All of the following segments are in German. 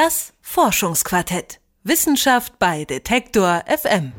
Das Forschungsquartett. Wissenschaft bei Detektor FM.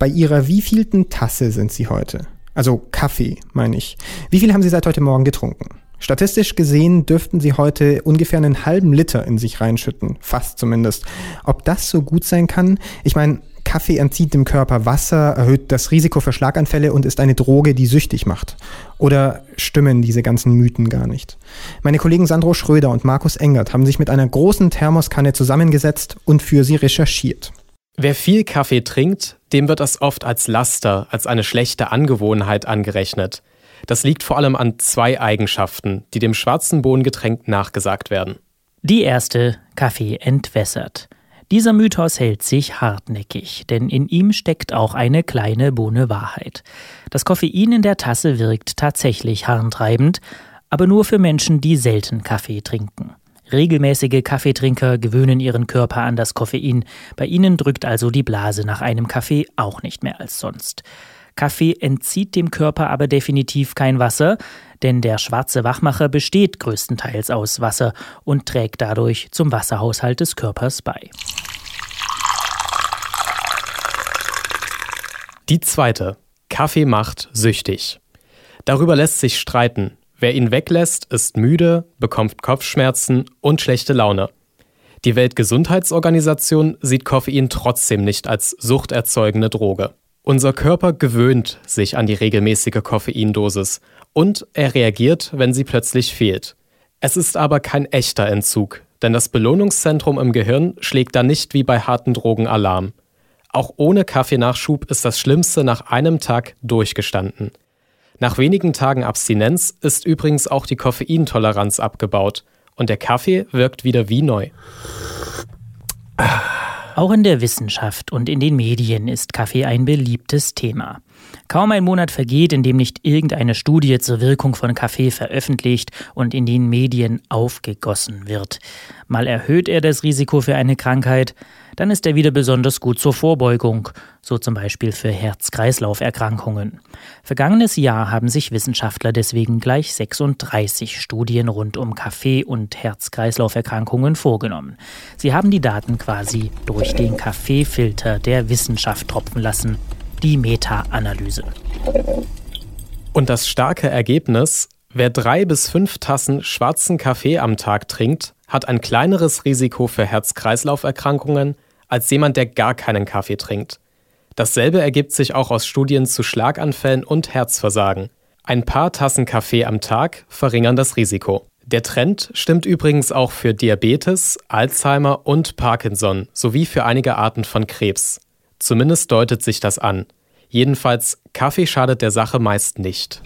Bei Ihrer wievielten Tasse sind Sie heute? Also Kaffee, meine ich. Wie viel haben Sie seit heute Morgen getrunken? Statistisch gesehen dürften Sie heute ungefähr einen halben Liter in sich reinschütten, fast zumindest. Ob das so gut sein kann? Ich meine, Kaffee entzieht dem Körper Wasser, erhöht das Risiko für Schlaganfälle und ist eine Droge, die süchtig macht. Oder stimmen diese ganzen Mythen gar nicht? Meine Kollegen Sandro Schröder und Markus Engert haben sich mit einer großen Thermoskanne zusammengesetzt und für sie recherchiert. Wer viel Kaffee trinkt, dem wird das oft als Laster, als eine schlechte Angewohnheit angerechnet. Das liegt vor allem an zwei Eigenschaften, die dem schwarzen Bohnengetränk nachgesagt werden. Die erste, Kaffee entwässert. Dieser Mythos hält sich hartnäckig, denn in ihm steckt auch eine kleine Bohne Wahrheit. Das Koffein in der Tasse wirkt tatsächlich harntreibend, aber nur für Menschen, die selten Kaffee trinken. Regelmäßige Kaffeetrinker gewöhnen ihren Körper an das Koffein. Bei ihnen drückt also die Blase nach einem Kaffee auch nicht mehr als sonst. Kaffee entzieht dem Körper aber definitiv kein Wasser, denn der schwarze Wachmacher besteht größtenteils aus Wasser und trägt dadurch zum Wasserhaushalt des Körpers bei. Die zweite. Kaffee macht süchtig. Darüber lässt sich streiten. Wer ihn weglässt, ist müde, bekommt Kopfschmerzen und schlechte Laune. Die Weltgesundheitsorganisation sieht Koffein trotzdem nicht als suchterzeugende Droge. Unser Körper gewöhnt sich an die regelmäßige Koffeindosis und er reagiert, wenn sie plötzlich fehlt. Es ist aber kein echter Entzug, denn das Belohnungszentrum im Gehirn schlägt dann nicht wie bei harten Drogen Alarm. Auch ohne Kaffeenachschub ist das Schlimmste nach einem Tag durchgestanden. Nach wenigen Tagen Abstinenz ist übrigens auch die Koffeintoleranz abgebaut und der Kaffee wirkt wieder wie neu. Auch in der Wissenschaft und in den Medien ist Kaffee ein beliebtes Thema. Kaum ein Monat vergeht, in dem nicht irgendeine Studie zur Wirkung von Kaffee veröffentlicht und in den Medien aufgegossen wird. Mal erhöht er das Risiko für eine Krankheit, dann ist er wieder besonders gut zur Vorbeugung, so zum Beispiel für Herz-Kreislauf-Erkrankungen. Vergangenes Jahr haben sich Wissenschaftler deswegen gleich 36 Studien rund um Kaffee- und Herz-Kreislauf-Erkrankungen vorgenommen. Sie haben die Daten quasi durch den Kaffeefilter der Wissenschaft tropfen lassen die Meta-Analyse. Und das starke Ergebnis, wer drei bis fünf Tassen schwarzen Kaffee am Tag trinkt, hat ein kleineres Risiko für Herz-Kreislauf-Erkrankungen als jemand, der gar keinen Kaffee trinkt. Dasselbe ergibt sich auch aus Studien zu Schlaganfällen und Herzversagen. Ein paar Tassen Kaffee am Tag verringern das Risiko. Der Trend stimmt übrigens auch für Diabetes, Alzheimer und Parkinson sowie für einige Arten von Krebs. Zumindest deutet sich das an. Jedenfalls, Kaffee schadet der Sache meist nicht.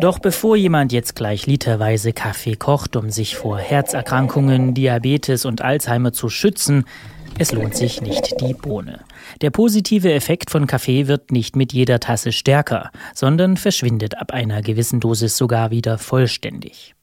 Doch bevor jemand jetzt gleich literweise Kaffee kocht, um sich vor Herzerkrankungen, Diabetes und Alzheimer zu schützen, es lohnt sich nicht die Bohne. Der positive Effekt von Kaffee wird nicht mit jeder Tasse stärker, sondern verschwindet ab einer gewissen Dosis sogar wieder vollständig.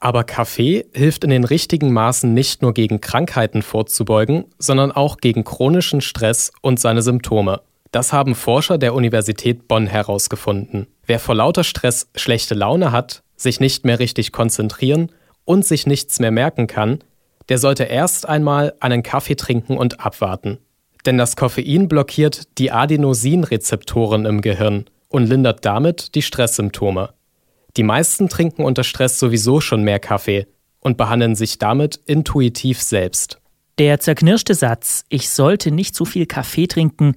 Aber Kaffee hilft in den richtigen Maßen nicht nur gegen Krankheiten vorzubeugen, sondern auch gegen chronischen Stress und seine Symptome. Das haben Forscher der Universität Bonn herausgefunden. Wer vor lauter Stress schlechte Laune hat, sich nicht mehr richtig konzentrieren und sich nichts mehr merken kann, der sollte erst einmal einen Kaffee trinken und abwarten. Denn das Koffein blockiert die Adenosinrezeptoren im Gehirn und lindert damit die Stresssymptome. Die meisten trinken unter Stress sowieso schon mehr Kaffee und behandeln sich damit intuitiv selbst. Der zerknirschte Satz, ich sollte nicht zu viel Kaffee trinken,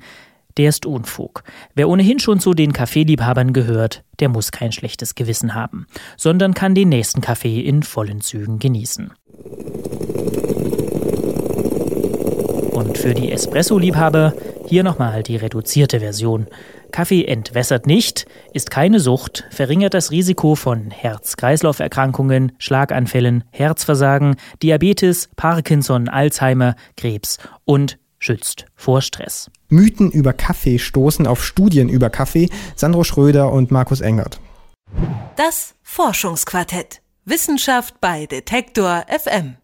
der ist Unfug. Wer ohnehin schon zu den Kaffeeliebhabern gehört, der muss kein schlechtes Gewissen haben, sondern kann den nächsten Kaffee in vollen Zügen genießen. Und für die Espresso-Liebhaber hier nochmal die reduzierte Version. Kaffee entwässert nicht, ist keine Sucht, verringert das Risiko von Herz-Kreislauf-Erkrankungen, Schlaganfällen, Herzversagen, Diabetes, Parkinson, Alzheimer, Krebs und schützt vor Stress. Mythen über Kaffee stoßen auf Studien über Kaffee. Sandro Schröder und Markus Engert. Das Forschungsquartett. Wissenschaft bei Detektor FM.